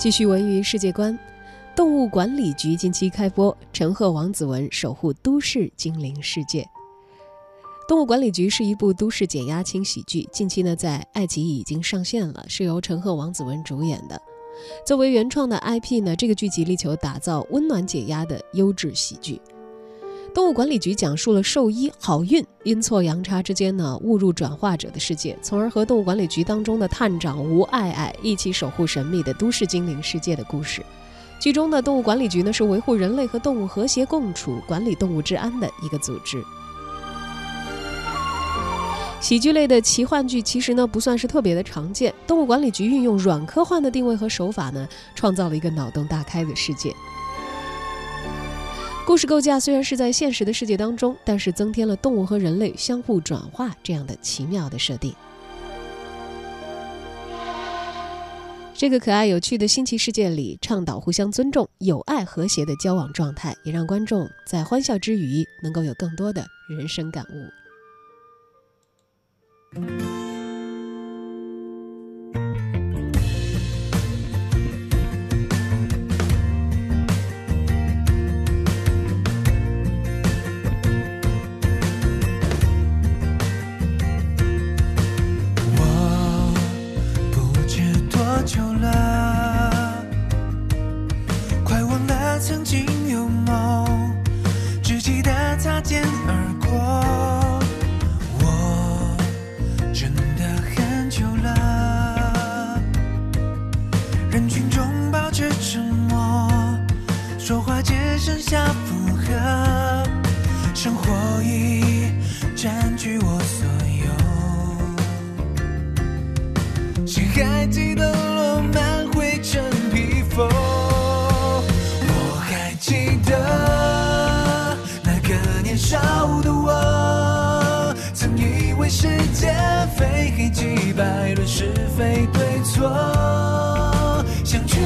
继续文娱世界观，动物管理局近期开播，陈赫、王子文守护都市精灵世界。动物管理局是一部都市解压轻喜剧，近期呢在爱奇艺已经上线了，是由陈赫、王子文主演的。作为原创的 IP 呢，这个剧集力求打造温暖解压的优质喜剧。动物管理局讲述了兽医好运阴错阳差之间呢误入转化者的世界，从而和动物管理局当中的探长吴爱爱一起守护神秘的都市精灵世界的故事。剧中的动物管理局呢是维护人类和动物和谐共处、管理动物治安的一个组织。喜剧类的奇幻剧其实呢不算是特别的常见，动物管理局运用软科幻的定位和手法呢，创造了一个脑洞大开的世界。故事构架虽然是在现实的世界当中，但是增添了动物和人类相互转化这样的奇妙的设定。这个可爱有趣的新奇世界里，倡导互相尊重、友爱和谐的交往状态，也让观众在欢笑之余能够有更多的人生感悟。曾经有梦，只记得擦肩而过。我真的很久了，人群中保持沉默，说话只剩下附和，生活已占据我所有。谁还记得以为世界非黑即白论是非对错。想去